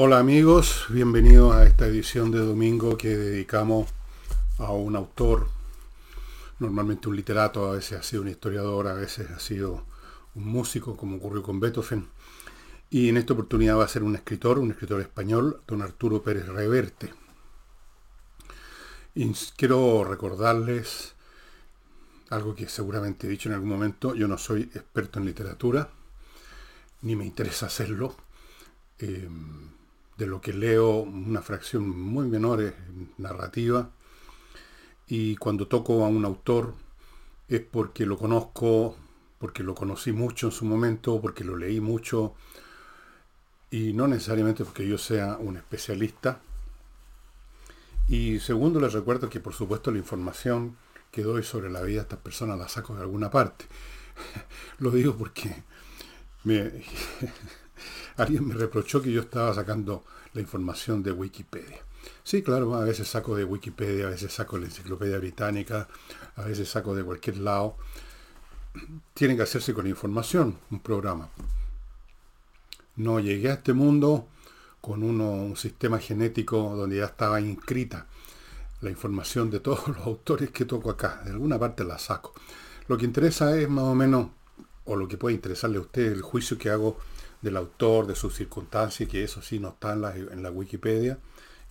Hola amigos, bienvenidos a esta edición de domingo que dedicamos a un autor, normalmente un literato, a veces ha sido un historiador, a veces ha sido un músico, como ocurrió con Beethoven. Y en esta oportunidad va a ser un escritor, un escritor español, don Arturo Pérez Reverte. Y quiero recordarles algo que seguramente he dicho en algún momento, yo no soy experto en literatura, ni me interesa hacerlo. Eh, de lo que leo, una fracción muy menor es narrativa. Y cuando toco a un autor es porque lo conozco, porque lo conocí mucho en su momento, porque lo leí mucho, y no necesariamente porque yo sea un especialista. Y segundo, les recuerdo que por supuesto la información que doy sobre la vida de estas personas la saco de alguna parte. lo digo porque me, alguien me reprochó que yo estaba sacando la información de Wikipedia. Sí, claro, a veces saco de Wikipedia, a veces saco de la Enciclopedia Británica, a veces saco de cualquier lado. Tiene que hacerse con información, un programa. No llegué a este mundo con un sistema genético donde ya estaba inscrita la información de todos los autores que toco acá. De alguna parte la saco. Lo que interesa es más o menos, o lo que puede interesarle a usted, el juicio que hago del autor, de sus circunstancias, que eso sí no está en la, Wikipedia,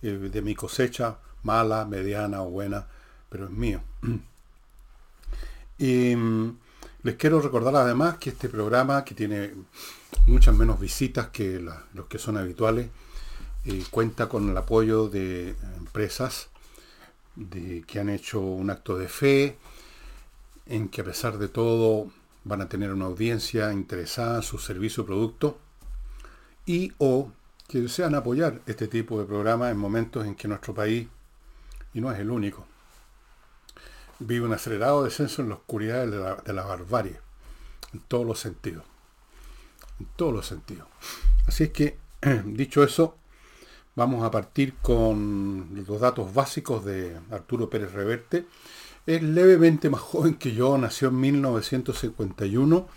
eh, de mi cosecha, mala, mediana o buena, pero es mío. y mm, les quiero recordar además que este programa, que tiene muchas menos visitas que los que son habituales, eh, cuenta con el apoyo de empresas que han hecho un acto de fe, en que a pesar de todo van a tener una audiencia interesada en su servicio o producto y o que desean apoyar este tipo de programas en momentos en que nuestro país, y no es el único, vive un acelerado descenso en la oscuridad de la, de la barbarie, en todos los sentidos, en todos los sentidos. Así es que, dicho eso, vamos a partir con los datos básicos de Arturo Pérez Reverte, es levemente más joven que yo, nació en 1951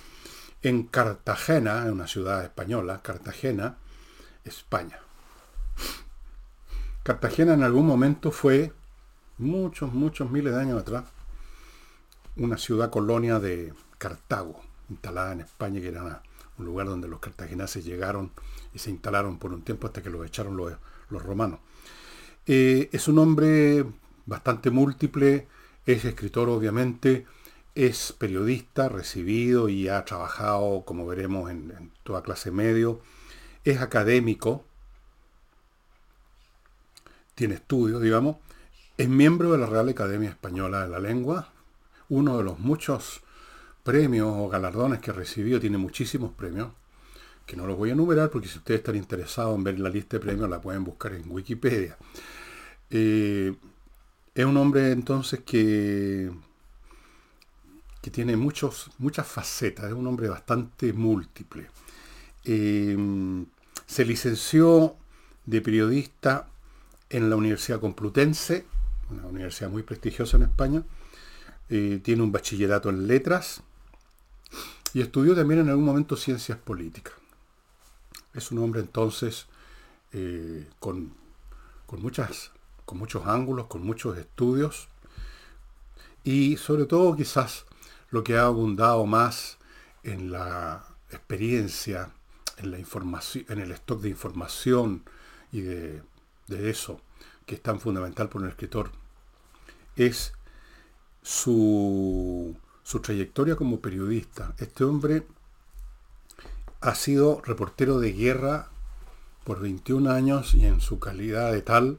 en Cartagena, en una ciudad española, Cartagena, España. Cartagena en algún momento fue, muchos, muchos miles de años atrás, una ciudad colonia de Cartago, instalada en España, que era un lugar donde los cartagineses llegaron y se instalaron por un tiempo hasta que los echaron los, romanos. Eh, es un hombre bastante múltiple, es escritor, obviamente, es periodista recibido y ha trabajado, como veremos, en, toda clase medio. Es académico, tiene estudios, digamos. Es miembro de la Real Academia Española de la Lengua, uno de los muchos premios o galardones que ha recibido, tiene muchísimos premios, que no los voy a enumerar porque si ustedes están interesados en ver la lista de premios la pueden buscar en Wikipedia. Eh, es un hombre entonces que, que tiene muchos, muchas facetas, es un hombre bastante múltiple. Em, se licenció de periodista en la Universidad Complutense, una universidad muy prestigiosa en España. Eh, tiene un bachillerato en letras y estudió también en algún momento ciencias políticas. Es un hombre entonces eh, con, con muchas con muchos ángulos, con muchos estudios y sobre todo quizás lo que ha abundado más en la experiencia, en la información, en el stock de información y de, eso, que es tan fundamental para un escritor, es su, su trayectoria como periodista. Este hombre ha sido reportero de guerra por 21 años y en su calidad de tal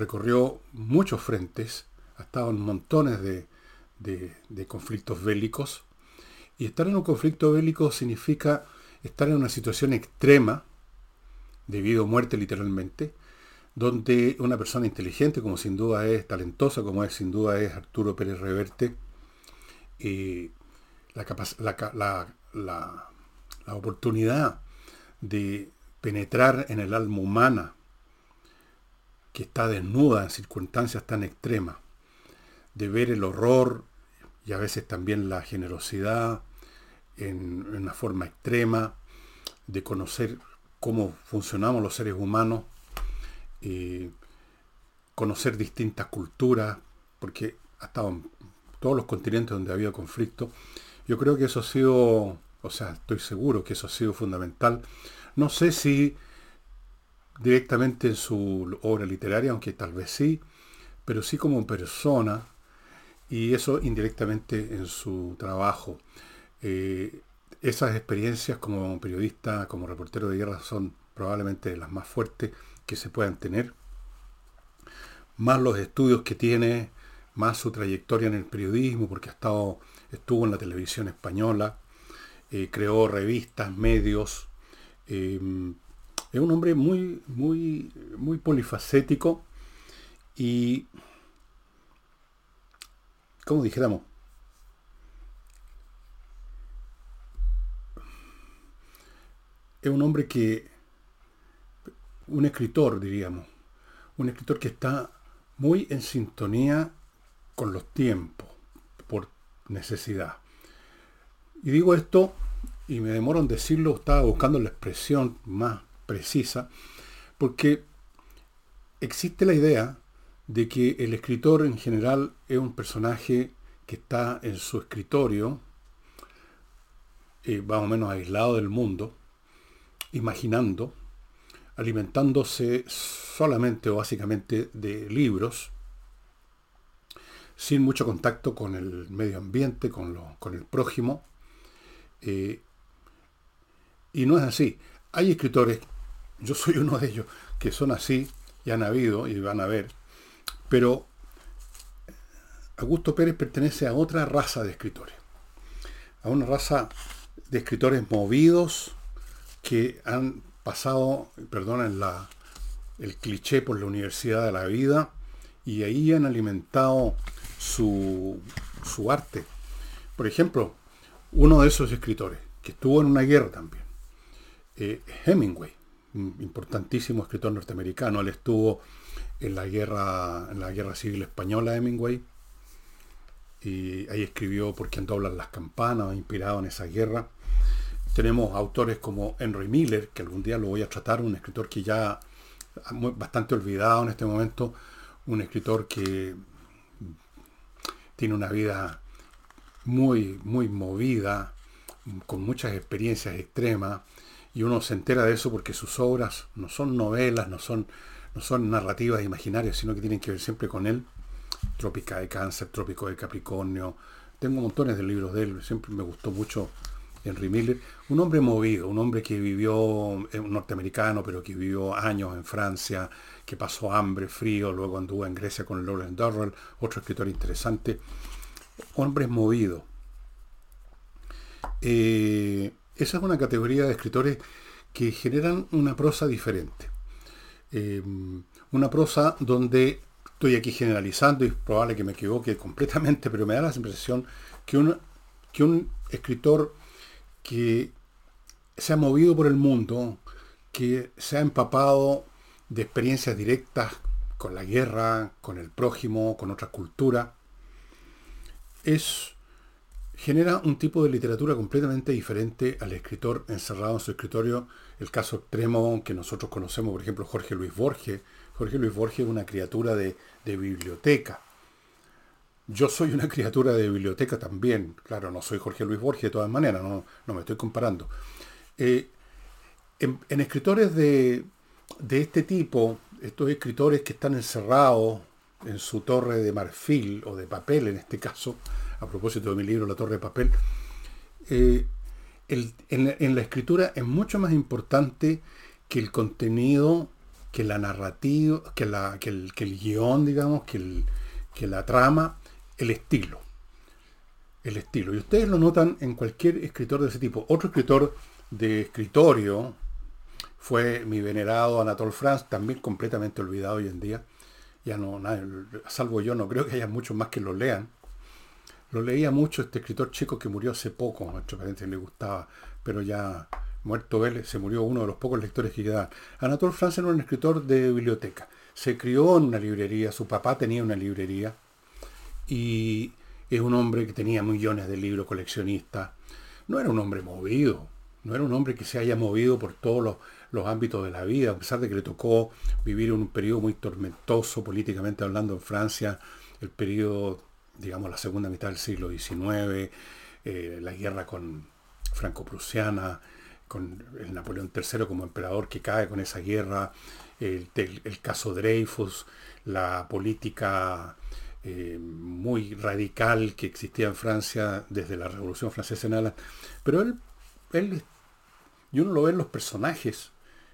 recorrió muchos frentes, ha estado en montones de, conflictos bélicos. Y estar en un conflicto bélico significa estar en una situación extrema, debido a muerte literalmente, donde una persona inteligente, como sin duda es talentosa, como es sin duda es Arturo Pérez Reverte, eh, la, la oportunidad de penetrar en el alma humana que está desnuda en circunstancias tan extremas, de ver el horror y a veces también la generosidad en, una forma extrema, de conocer cómo funcionamos los seres humanos, eh, conocer distintas culturas, porque ha estado en todos los continentes donde ha habido conflicto. Yo creo que eso ha sido, o sea, estoy seguro que eso ha sido fundamental. No sé si directamente en su obra literaria, aunque tal vez sí, pero sí como persona, y eso indirectamente en su trabajo. Eh, esas experiencias como periodista, como reportero de guerra, son probablemente las más fuertes que se puedan tener. Más los estudios que tiene, más su trayectoria en el periodismo, porque ha estado, estuvo en la televisión española, eh, creó revistas, medios. Eh, es un hombre muy, muy, muy polifacético y, como dijéramos, es un hombre que, un escritor, diríamos, un escritor que está muy en sintonía con los tiempos, por necesidad. Y digo esto, y me demoro en decirlo, estaba buscando la expresión más precisa, porque existe la idea de que el escritor en general es un personaje que está en su escritorio, eh, más o menos aislado del mundo, imaginando, alimentándose solamente o básicamente de libros, sin mucho contacto con el medio ambiente, con, lo, con el prójimo. Eh, y no es así. Hay escritores, yo soy uno de ellos, que son así, y han habido, y van a ver, pero Augusto Pérez pertenece a otra raza de escritores, a una raza de escritores movidos, que han pasado, perdonen la, el cliché por la Universidad de la Vida, y ahí han alimentado su, su arte. Por ejemplo, uno de esos escritores, que estuvo en una guerra también, eh, Hemingway, importantísimo escritor norteamericano, él estuvo en la guerra, en la guerra civil española, Hemingway, y ahí escribió Por quién doblan las campanas, inspirado en esa guerra. Tenemos autores como Henry Miller, que algún día lo voy a tratar, un escritor que ya bastante olvidado en este momento, un escritor que tiene una vida muy, muy movida, con muchas experiencias extremas, y uno se entera de eso porque sus obras no son novelas, no son, no son narrativas imaginarias, sino que tienen que ver siempre con él. Trópica de Cáncer, Trópico de Capricornio. Tengo montones de libros de él, siempre me gustó mucho Henry Miller, un hombre movido, un hombre que vivió, un norteamericano, pero que vivió años en Francia, que pasó hambre, frío, luego anduvo en Grecia con Lawrence Durrell, otro escritor interesante. Hombres movidos. Eh, esa es una categoría de escritores que generan una prosa diferente. Eh, una prosa donde estoy aquí generalizando y es probable que me equivoque completamente, pero me da la impresión que un, que un escritor que se ha movido por el mundo, que se ha empapado de experiencias directas con la guerra, con el prójimo, con otra cultura, es, genera un tipo de literatura completamente diferente al escritor encerrado en su escritorio. El caso extremo que nosotros conocemos, por ejemplo, Jorge Luis Borges. Jorge Luis Borges es una criatura de, de biblioteca yo soy una criatura de biblioteca también. Claro, no soy Jorge Luis Borges de todas maneras, no, me estoy comparando. Eh, en, escritores de, este tipo, estos escritores que están encerrados en su torre de marfil o de papel en este caso, a propósito de mi libro La torre de papel, eh, en, la escritura es mucho más importante que el contenido, que la narrativa, que, la, el, guion, digamos, que, que la trama, el estilo. El estilo. Y ustedes lo notan en cualquier escritor de ese tipo. Otro escritor de escritorio fue mi venerado Anatole France, también completamente olvidado hoy en día. Ya no, salvo yo, no creo que haya muchos más que lo lean. Lo leía mucho este escritor chico que murió hace poco, a parentes le gustaba, pero ya muerto él, se murió uno de los pocos lectores que quedaban. Anatole France era un escritor de biblioteca. Se crió en una librería, su papá tenía una librería, y es un hombre que tenía millones de libros coleccionistas. No era un hombre movido, no era un hombre que se haya movido por todas los ámbitos de la vida, a pesar de que le tocó vivir un periodo muy tormentoso políticamente hablando en Francia, el periodo, digamos, la segunda mitad del siglo XIX, eh, la guerra con franco-prusiana, con el Napoleón III como emperador que cae con esa guerra, el, caso Dreyfus, la política eh, muy radical que existía en Francia desde la Revolución Francesa en adelante. Pero él, él, y uno lo ve en los personajes,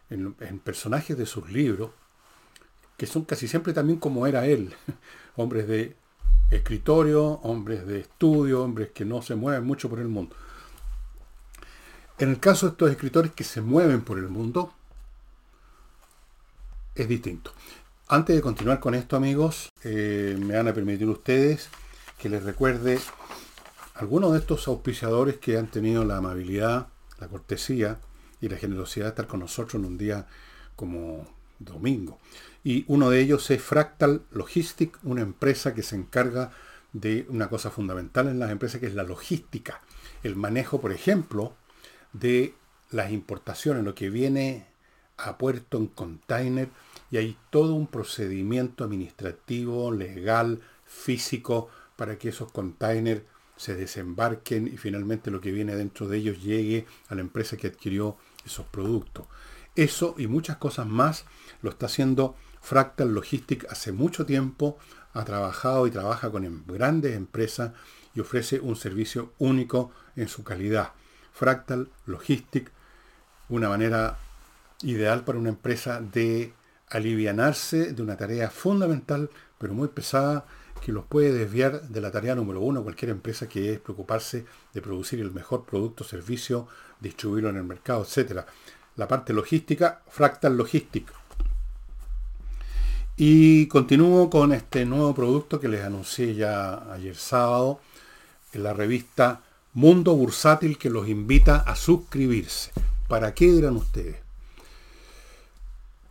en, personajes de sus libros, que son casi siempre también como era él, hombres de escritorio, hombres de estudio, hombres que no se mueven mucho por el mundo. En el caso de estos escritores que se mueven por el mundo, es distinto. Antes de continuar con esto, amigos, eh, me van a permitir ustedes que les recuerde algunos de estos auspiciadores que han tenido la amabilidad, la cortesía y la generosidad de estar con nosotros en un día como domingo. Y uno de ellos es Fractal Logistic, una empresa que se encarga de una cosa fundamental en las empresas, que es la logística. El manejo, por ejemplo, de las importaciones, lo que viene a puerto en container, y hay todo un procedimiento administrativo, legal, físico, para que esos containers se desembarquen y finalmente lo que viene dentro de ellos llegue a la empresa que adquirió esos productos. Eso y muchas cosas más lo está haciendo Fractal Logistic hace mucho tiempo, ha trabajado y trabaja con em, grandes empresas y ofrece un servicio único en su calidad. Fractal Logistic, una manera ideal para una empresa de alivianarse de una tarea fundamental, pero muy pesada, que los puede desviar de la tarea número uno cualquier empresa que es preocuparse de producir el mejor producto, servicio, distribuirlo en el mercado, etc. La parte logística, Fractal Logistic. Y continúo con este nuevo producto que les anuncié ya ayer sábado en la revista Mundo Bursátil que los invita a suscribirse. ¿Para qué dirán ustedes?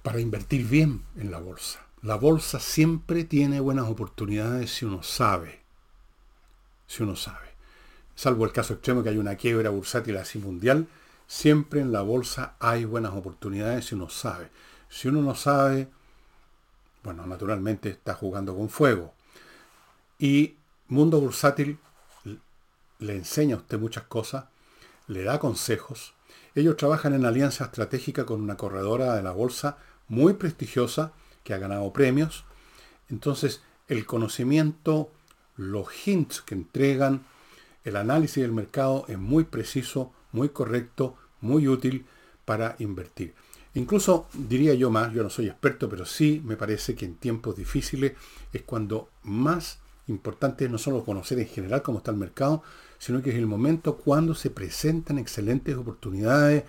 para invertir bien en la bolsa. La bolsa siempre tiene buenas oportunidades si uno sabe. Si uno sabe. Salvo el caso extremo que hay una quiebra bursátil así mundial, siempre en la bolsa hay buenas oportunidades si uno sabe. Si uno no sabe, bueno, naturalmente está jugando con fuego. Y Mundo Bursátil le enseña a usted muchas cosas, le da consejos. Ellos trabajan en alianza estratégica con una corredora de la bolsa muy prestigiosa que ha ganado premios. Entonces, el conocimiento, los hints que entregan, el análisis del mercado es muy preciso, muy correcto, muy útil para invertir. Incluso diría yo más, yo no soy experto, pero sí me parece que en tiempos difíciles es cuando más importante es no solo conocer en general cómo está el mercado, sino que es el momento cuando se presentan excelentes oportunidades,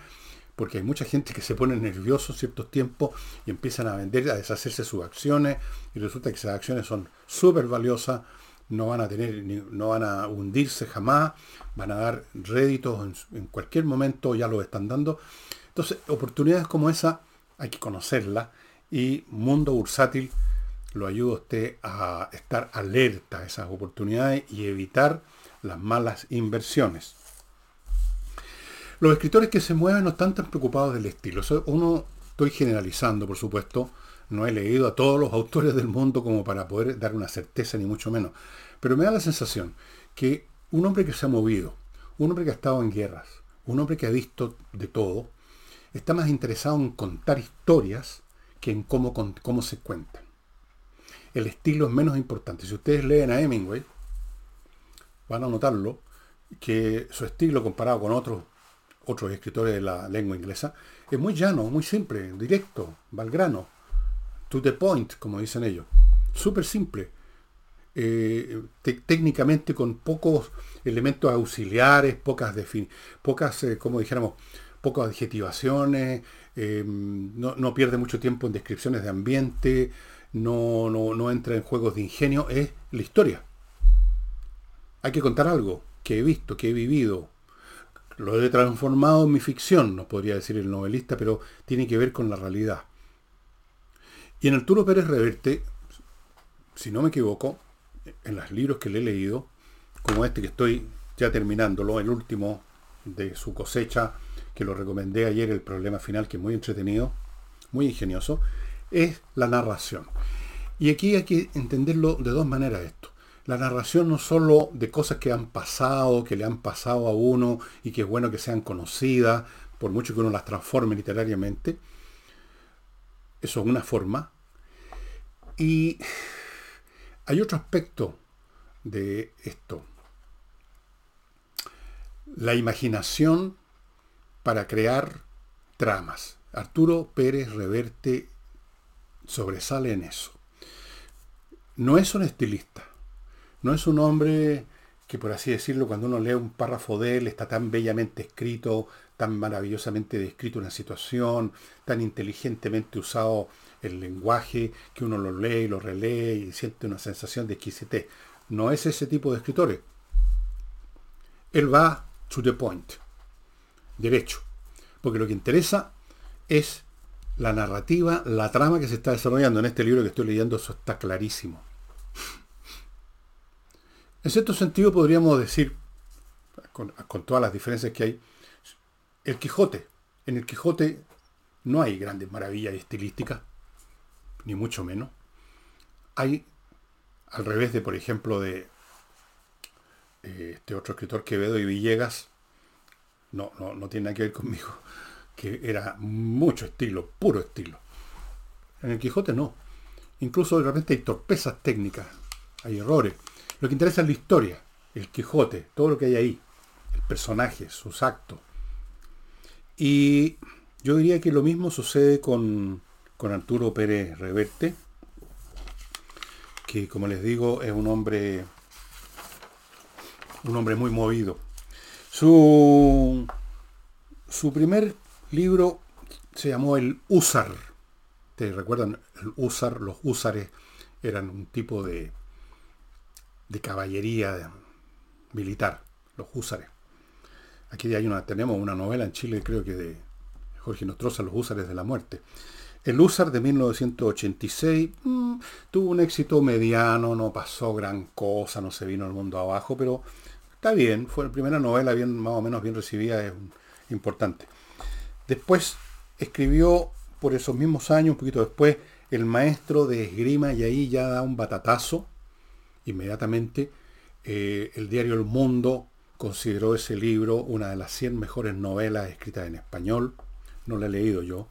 porque hay mucha gente que se pone nervioso en ciertos tiempos y empiezan a vender, a deshacerse sus acciones, y resulta que esas acciones son súper valiosas, no van a tener, no van a hundirse jamás, van a dar réditos en, cualquier momento, ya lo están dando. Entonces, oportunidades como esa hay que conocerlas y Mundo Bursátil lo ayuda a usted a estar alerta a esas oportunidades y evitar las malas inversiones. Los escritores que se mueven no están tan preocupados del estilo. uno, estoy generalizando, por supuesto, no he leído a todos los autores del mundo como para poder dar una certeza, ni mucho menos. Pero me da la sensación que un hombre que se ha movido, un hombre que ha estado en guerras, un hombre que ha visto de todo, está más interesado en contar historias que en cómo, cómo se cuentan. El estilo es menos importante. Si ustedes leen a Hemingway, van a notarlo, que su estilo comparado con otros otros escritores de la lengua inglesa, es muy llano, muy simple, directo, valgrano, to the point, como dicen ellos. Súper simple. Eh, técnicamente con pocos elementos auxiliares, pocas, pocas eh, como dijéramos, pocas adjetivaciones, eh, no, pierde mucho tiempo en descripciones de ambiente, no, no, no entra en juegos de ingenio, es la historia. Hay que contar algo que he visto, que he vivido, lo he transformado en mi ficción, nos podría decir el novelista, pero tiene que ver con la realidad. Y en Arturo Pérez Reverte, si no me equivoco, en los libros que le he leído, como este que estoy ya terminándolo, el último de su cosecha, que lo recomendé ayer, el problema final, que es muy entretenido, muy ingenioso, es la narración. Y aquí hay que entenderlo de dos maneras esto. La narración no solo de cosas que han pasado, que le han pasado a uno y que es bueno que sean conocidas, por mucho que uno las transforme literariamente. Eso es una forma. Y hay otro aspecto de esto. La imaginación para crear tramas. Arturo Pérez Reverte sobresale en eso. No es un estilista, no es un hombre que por así decirlo, cuando uno lee un párrafo de él, está tan bellamente escrito, tan maravillosamente descrito una situación, tan inteligentemente usado el lenguaje, que uno lo lee y lo relee y siente una sensación de exquisitez. No es ese tipo de escritores. Él va to the point, derecho, porque lo que interesa es la narrativa, la trama que se está desarrollando. En este libro que estoy leyendo eso está clarísimo. En cierto sentido podríamos decir, con, todas las diferencias que hay, el Quijote. En el Quijote no hay grandes maravillas estilísticas, ni mucho menos. Hay, al revés de, por ejemplo, de eh, este otro escritor Quevedo y Villegas, no, no, no tiene nada que ver conmigo, que era mucho estilo, puro estilo. En el Quijote no. Incluso de repente hay torpezas técnicas, hay errores. Lo que interesa es la historia, el Quijote, todo lo que hay ahí, el personaje, sus actos. Y yo diría que lo mismo sucede con, con Arturo Pérez Reverte, que como les digo es un hombre un hombre muy movido. Su, su primer libro se llamó El Húsar. ¿Te recuerdan? El Húsar, los húsares eran un tipo de, de caballería militar, los húsares. Aquí hay una, tenemos una novela en Chile, creo que de Jorge Nostroza, Los húsares de la muerte. El Húsar de 1986 mm, tuvo un éxito mediano, no pasó gran cosa, no se vino al mundo abajo, pero está bien, fue la primera novela bien, más o menos bien recibida, es importante. Después escribió por esos mismos años, un poquito después, El maestro de esgrima y ahí ya da un batatazo. Inmediatamente eh, el diario El Mundo consideró ese libro una de las 100 mejores novelas escritas en español. No la he leído yo.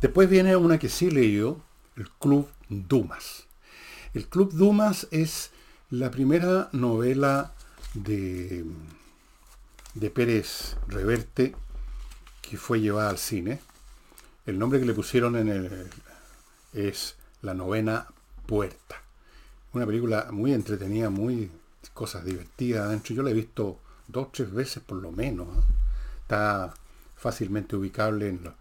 Después viene una que sí he leído, el Club Dumas. El Club Dumas es la primera novela de de Pérez Reverte, que fue llevada al cine. El nombre que le pusieron en el, es La novena puerta. Una película muy entretenida, muy cosas divertidas adentro. Yo la he visto dos tres veces por lo menos. ¿eh? Está fácilmente ubicable en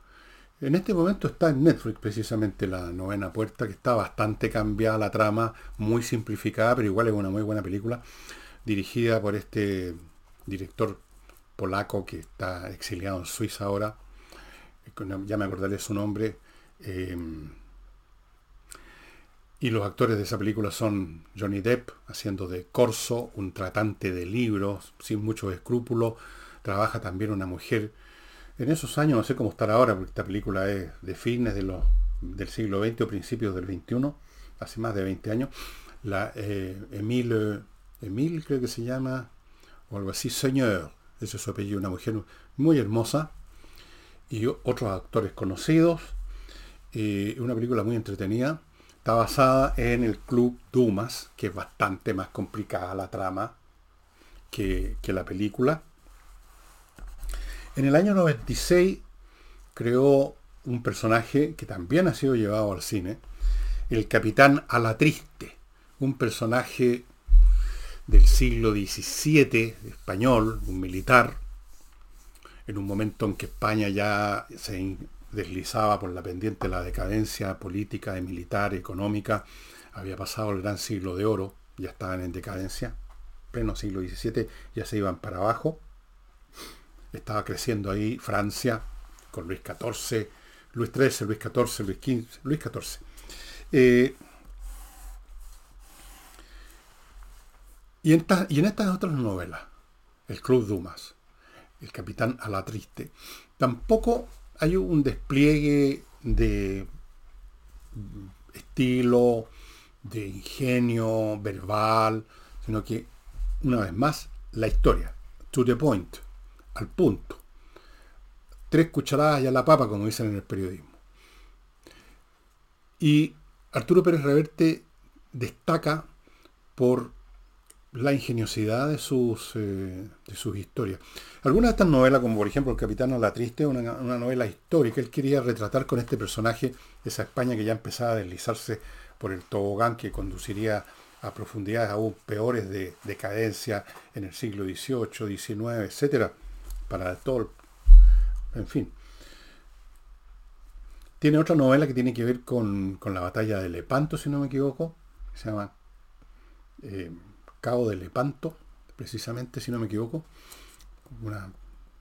En este momento está en Netflix precisamente la novena puerta, que está bastante cambiada la trama, muy simplificada, pero igual es una muy buena película, dirigida por este director polaco que está exiliado en Suiza ahora, ya me acordaré su nombre, em, y los actores de esa película son Johnny Depp, haciendo de Corso, un tratante de libros, sin muchos escrúpulos, trabaja también una mujer, en esos años, no sé cómo estará ahora, porque esta película es de fines del siglo XX o principios del XXI, hace más de 20 años, la eh, Emile, Emile creo que se llama, o algo así, Señor, ese es su apellido, una mujer muy hermosa, y otros actores conocidos, y una película muy entretenida. Está basada en el Club Dumas, que es bastante más complicada la trama que la película. En el año 96 creó un personaje que también ha sido llevado al cine, el capitán Alatriste, un personaje del siglo XVII español, un militar, en un momento en que España ya se deslizaba por la pendiente de la decadencia política y militar, económica, había pasado el gran siglo de oro, ya estaban en decadencia, pleno siglo XVII, ya se iban para abajo, estaba creciendo ahí Francia con Luis XIV, Luis XIII, Luis XIV, Luis XV, Luis XIV. Y en, estas otras novelas, El Club Dumas, el capitán a la triste. Tampoco hay un despliegue de estilo, de ingenio verbal, sino que, una vez más, la historia, to the point, al punto. Tres cucharadas y a la papa, como dicen en el periodismo. Y Arturo Pérez Reverte destaca por la ingeniosidad de sus, eh, de sus historias. Algunas de estas novelas, como por ejemplo El Capitán la Triste, una, una novela histórica, él quería retratar con este personaje esa España que ya empezaba a deslizarse por el tobogán que conduciría a profundidades aún peores de decadencia en el siglo XVIII, XIX, etcétera, para todo, en fin. Tiene otra novela que tiene que ver con, la batalla de Lepanto, si no me equivoco, se llama eh, Cabo de Lepanto, precisamente, si no me equivoco. Una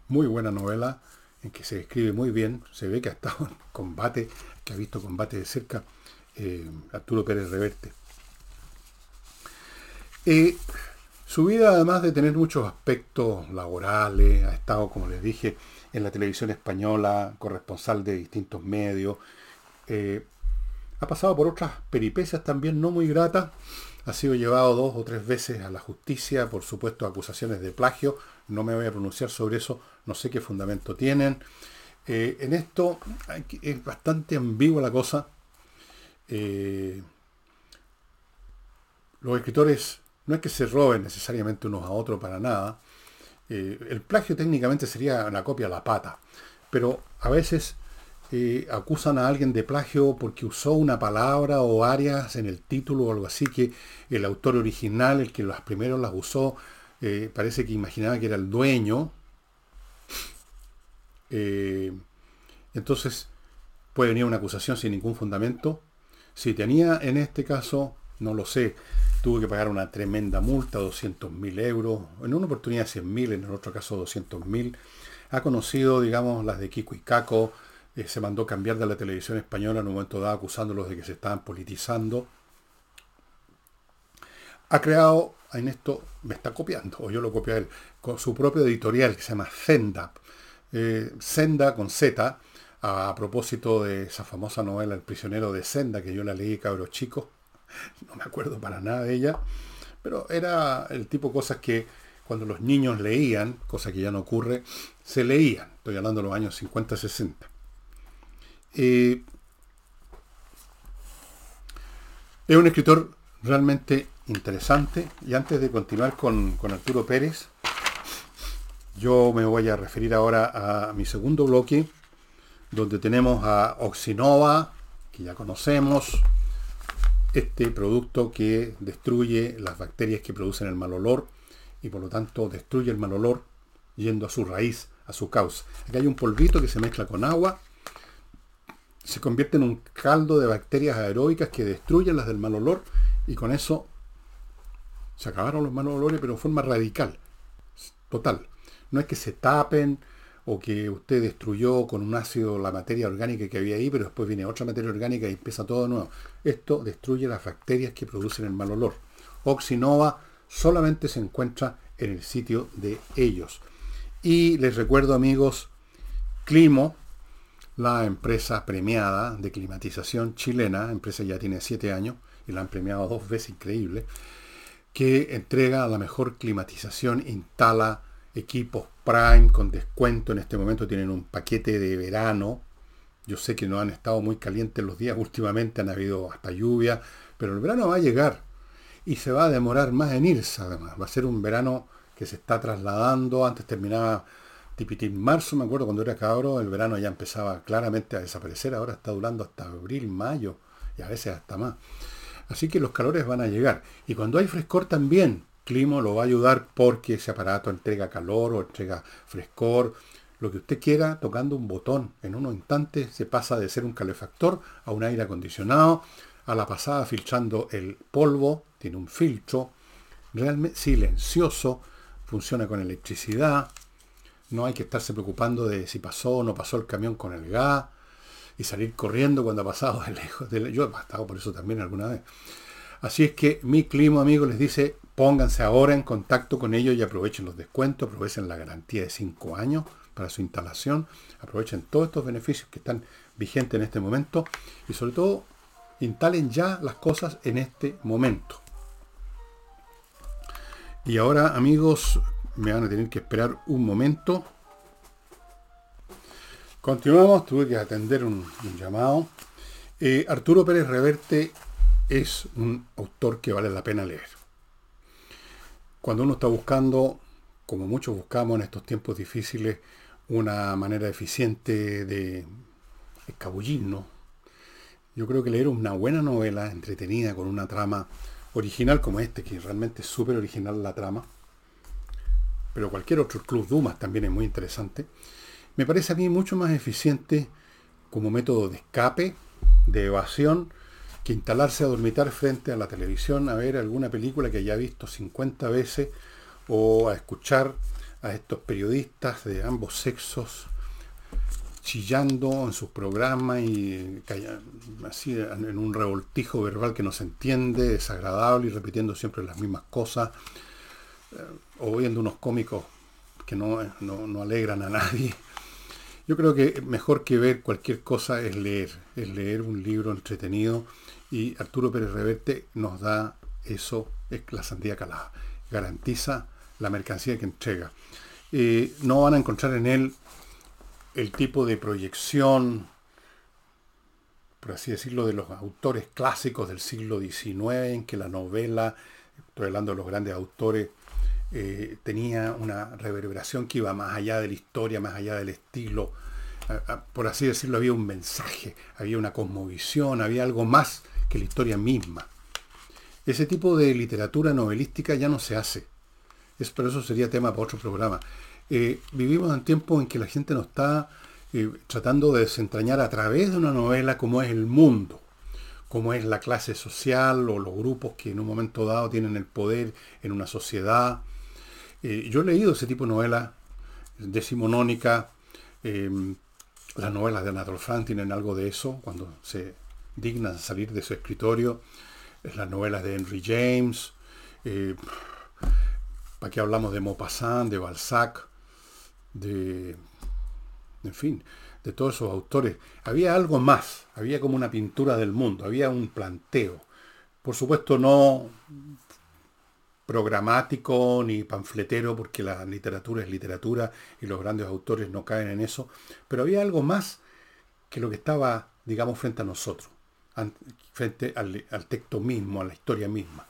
muy buena novela en que se escribe muy bien, se ve que ha estado en combate, que ha visto combate de cerca eh, Arturo Pérez Reverte. Eh, su vida, además de tener muchos aspectos laborales, ha estado, como les dije, en la televisión española, corresponsal de distintos medios. Eh, ha pasado por otras peripecias también no muy gratas. Ha sido llevado dos o tres veces a la justicia por supuesto acusaciones de plagio. No me voy a pronunciar sobre eso, no sé qué fundamento tienen. en esto es bastante ambigua la cosa. Eh, los escritores no es que se roben necesariamente unos a otros para nada. Eh, el plagio técnicamente sería una copia a la pata, pero a veces eh, acusan a alguien de plagio porque usó una palabra o áreas en el título o algo así que el autor original, el que las primeros las usó, parece que imaginaba que era el dueño. entonces puede venir una acusación sin ningún fundamento si tenía en este caso, no lo sé, tuvo que pagar una tremenda multa, 200.000 euros, en una oportunidad 100.000, en el otro caso 200.000. Ha conocido, digamos, las de Kiko y Caco, eh, se mandó cambiar de la televisión española en un momento dado acusándolos de que se estaban politizando. Ha creado, en esto me está copiando, o yo lo copio a él, con su propio editorial que se llama Zenda. Eh, Senda con Z, a propósito de esa famosa novela El prisionero de Senda, que yo la leí cabros chicos, no me acuerdo para nada de ella, pero era el tipo de cosas que cuando los niños leían, cosa que ya no ocurre, se leían. Estoy hablando de los años 50-60. Eh, es un escritor realmente interesante. Y antes de continuar con, con Arturo Pérez, yo me voy a referir ahora a mi segundo bloque, donde tenemos a Oxinova, que ya conocemos, este producto que destruye las bacterias que producen el mal olor y por lo tanto destruye el mal olor yendo a su raíz, a su causa. Aquí hay un polvito que se mezcla con agua, se convierte en un caldo de bacterias aeróbicas que destruyen las del mal olor y con eso se acabaron los malos olores pero en forma radical, total. No es que se tapen, o que usted destruyó con un ácido la materia orgánica que había ahí, pero después viene otra materia orgánica y empieza todo nuevo. Esto destruye las bacterias que producen el mal olor. Oxinova solamente se encuentra en el sitio de ellos. Y les recuerdo amigos, Climo, la empresa premiada de climatización chilena, empresa ya tiene siete años y la han premiado dos veces, increíble, que entrega la mejor climatización, instala equipos Prime con descuento. En este momento tienen un paquete de verano. Yo sé que no han estado muy calientes los días últimamente, han habido hasta lluvia, pero el verano va a llegar y se va a demorar más en irse además. Va a ser un verano que se está trasladando. Antes terminaba tipitín marzo, me acuerdo cuando era cabro, el verano ya empezaba claramente a desaparecer. Ahora está durando hasta abril, mayo y a veces hasta más. Así que los calores van a llegar. Y cuando hay frescor también, Climo lo va a ayudar porque ese aparato entrega calor o entrega frescor, lo que usted quiera, tocando un botón. En unos instantes se pasa de ser un calefactor a un aire acondicionado, a la pasada filtrando el polvo, tiene un filtro, realmente silencioso, funciona con electricidad, no hay que estarse preocupando de si pasó o no pasó el camión con el gas y salir corriendo cuando ha pasado de lejos. De, yo he pasado por eso también alguna vez. Así es que mi clima, amigo, les dice, Pónganse ahora en contacto con ellos y aprovechen los descuentos, aprovechen la garantía de 5 años para su instalación, aprovechen todos estos beneficios que están vigentes en este momento y sobre todo instalen ya las cosas en este momento. Y ahora amigos, me van a tener que esperar un momento. Continuamos, tuve que atender un, llamado. Eh, Arturo Pérez Reverte es un autor que vale la pena leer. Cuando uno está buscando, como muchos buscamos en estos tiempos difíciles, una manera eficiente de escabullirnos, yo creo que leer una buena novela entretenida con una trama original como este, que realmente es súper original la trama, pero cualquier otro Club Dumas también es muy interesante, me parece a mí mucho más eficiente como método de escape, de evasión, que instalarse a dormitar frente a la televisión a ver alguna película que haya visto 50 veces o a escuchar a estos periodistas de ambos sexos chillando en sus programas y así en un revoltijo verbal que no se entiende, desagradable y repitiendo siempre las mismas cosas, eh, o viendo unos cómicos que no, no alegran a nadie. Yo creo que mejor que ver cualquier cosa es leer, es leer un libro entretenido y Arturo Pérez Reverte nos da eso, es la sandía calada. Garantiza la mercancía que entrega. Eh, no van a encontrar en él el tipo de proyección, por así decirlo, de los autores clásicos del siglo XIX, en que la novela, estoy hablando de los grandes autores, eh, tenía una reverberación que iba más allá de la historia, más allá del estilo. por así decirlo, había un mensaje, había una cosmovisión, había algo más que la historia misma. Ese tipo de literatura novelística ya no se hace. Es, pero eso sería tema para otro programa. Eh, vivimos en tiempos en que la gente nos está eh, tratando de desentrañar a través de una novela cómo es el mundo, cómo es la clase social o los grupos que en un momento dado tienen el poder en una sociedad. Eh, yo he leído ese tipo de novelas decimonónica, las novelas de Anatole France tienen algo de eso, cuando se dignas de salir de su escritorio, las novelas de Henry James, eh, para qué hablamos de Maupassant, de Balzac, de, en fin, de todos esos autores. Había algo más, había como una pintura del mundo, había un planteo. Por supuesto no programático ni panfletero, porque la literatura es literatura y los grandes autores no caen en eso, pero había algo más que lo que estaba, digamos, frente a nosotros frente al, texto mismo, a la historia misma.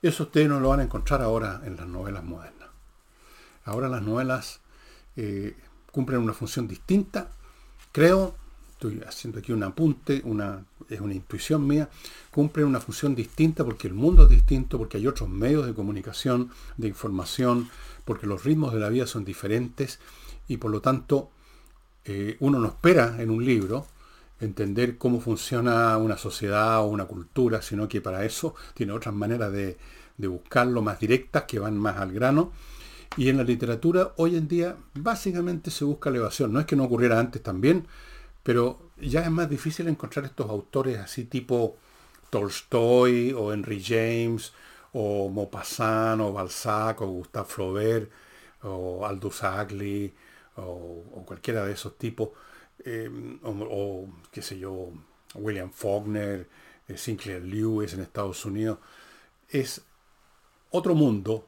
Eso ustedes no lo van a encontrar ahora en las novelas modernas. Ahora las novelas eh, cumplen una función distinta. Creo, estoy haciendo aquí un apunte, una, es una intuición mía, cumplen una función distinta porque el mundo es distinto, porque hay otros medios de comunicación, de información, porque los ritmos de la vida son diferentes y por lo tanto eh, uno no espera en un libro entender cómo funciona una sociedad o una cultura, sino que para eso tiene otras maneras de, buscarlo más directas, que van más al grano. Y en la literatura hoy en día básicamente se busca la evasión. No es que no ocurriera antes también, pero ya es más difícil encontrar estos autores así tipo Tolstoy o Henry James o Maupassant o Balzac o Gustave Flaubert o Aldous Huxley o cualquiera de esos tipos Em, o, qué sé yo, William Faulkner, eh, Sinclair Lewis en Estados Unidos, es otro mundo,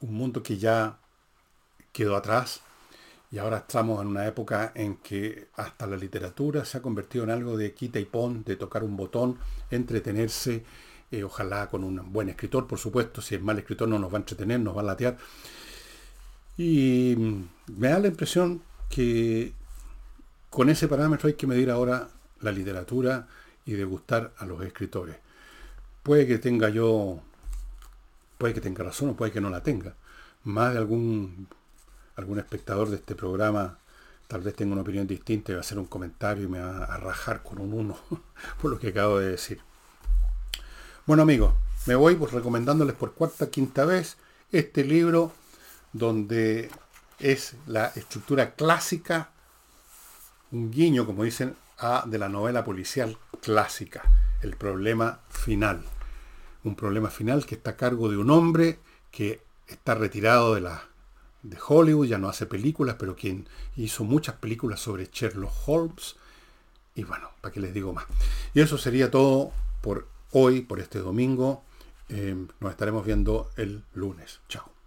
un mundo que ya quedó atrás y ahora estamos en una época en que hasta la literatura se ha convertido en algo de quita y pon, de tocar un botón, entretenerse, eh, ojalá con un buen escritor, por supuesto, si es mal escritor no nos va a entretener, nos va a latear. Y me da la impresión que con ese parámetro hay que medir ahora la literatura y degustar a los escritores. Puede que tenga yo, puede que tenga razón o puede que no la tenga. Más de algún, algún espectador de este programa tal vez tenga una opinión distinta y va a hacer un comentario y me va a rajar con un uno por lo que acabo de decir. Bueno amigos, me voy pues recomendándoles por cuarta, quinta vez este libro donde es la estructura clásica un guiño, como dicen, a de la novela policial clásica, El problema final. un problema final que está a cargo de un hombre que está retirado de la de Hollywood, ya no hace películas, pero quien hizo muchas películas sobre Sherlock Holmes. Y bueno, ¿para qué les digo más? Y eso sería todo por hoy, por este domingo. Eh, nos estaremos viendo el lunes. Chao.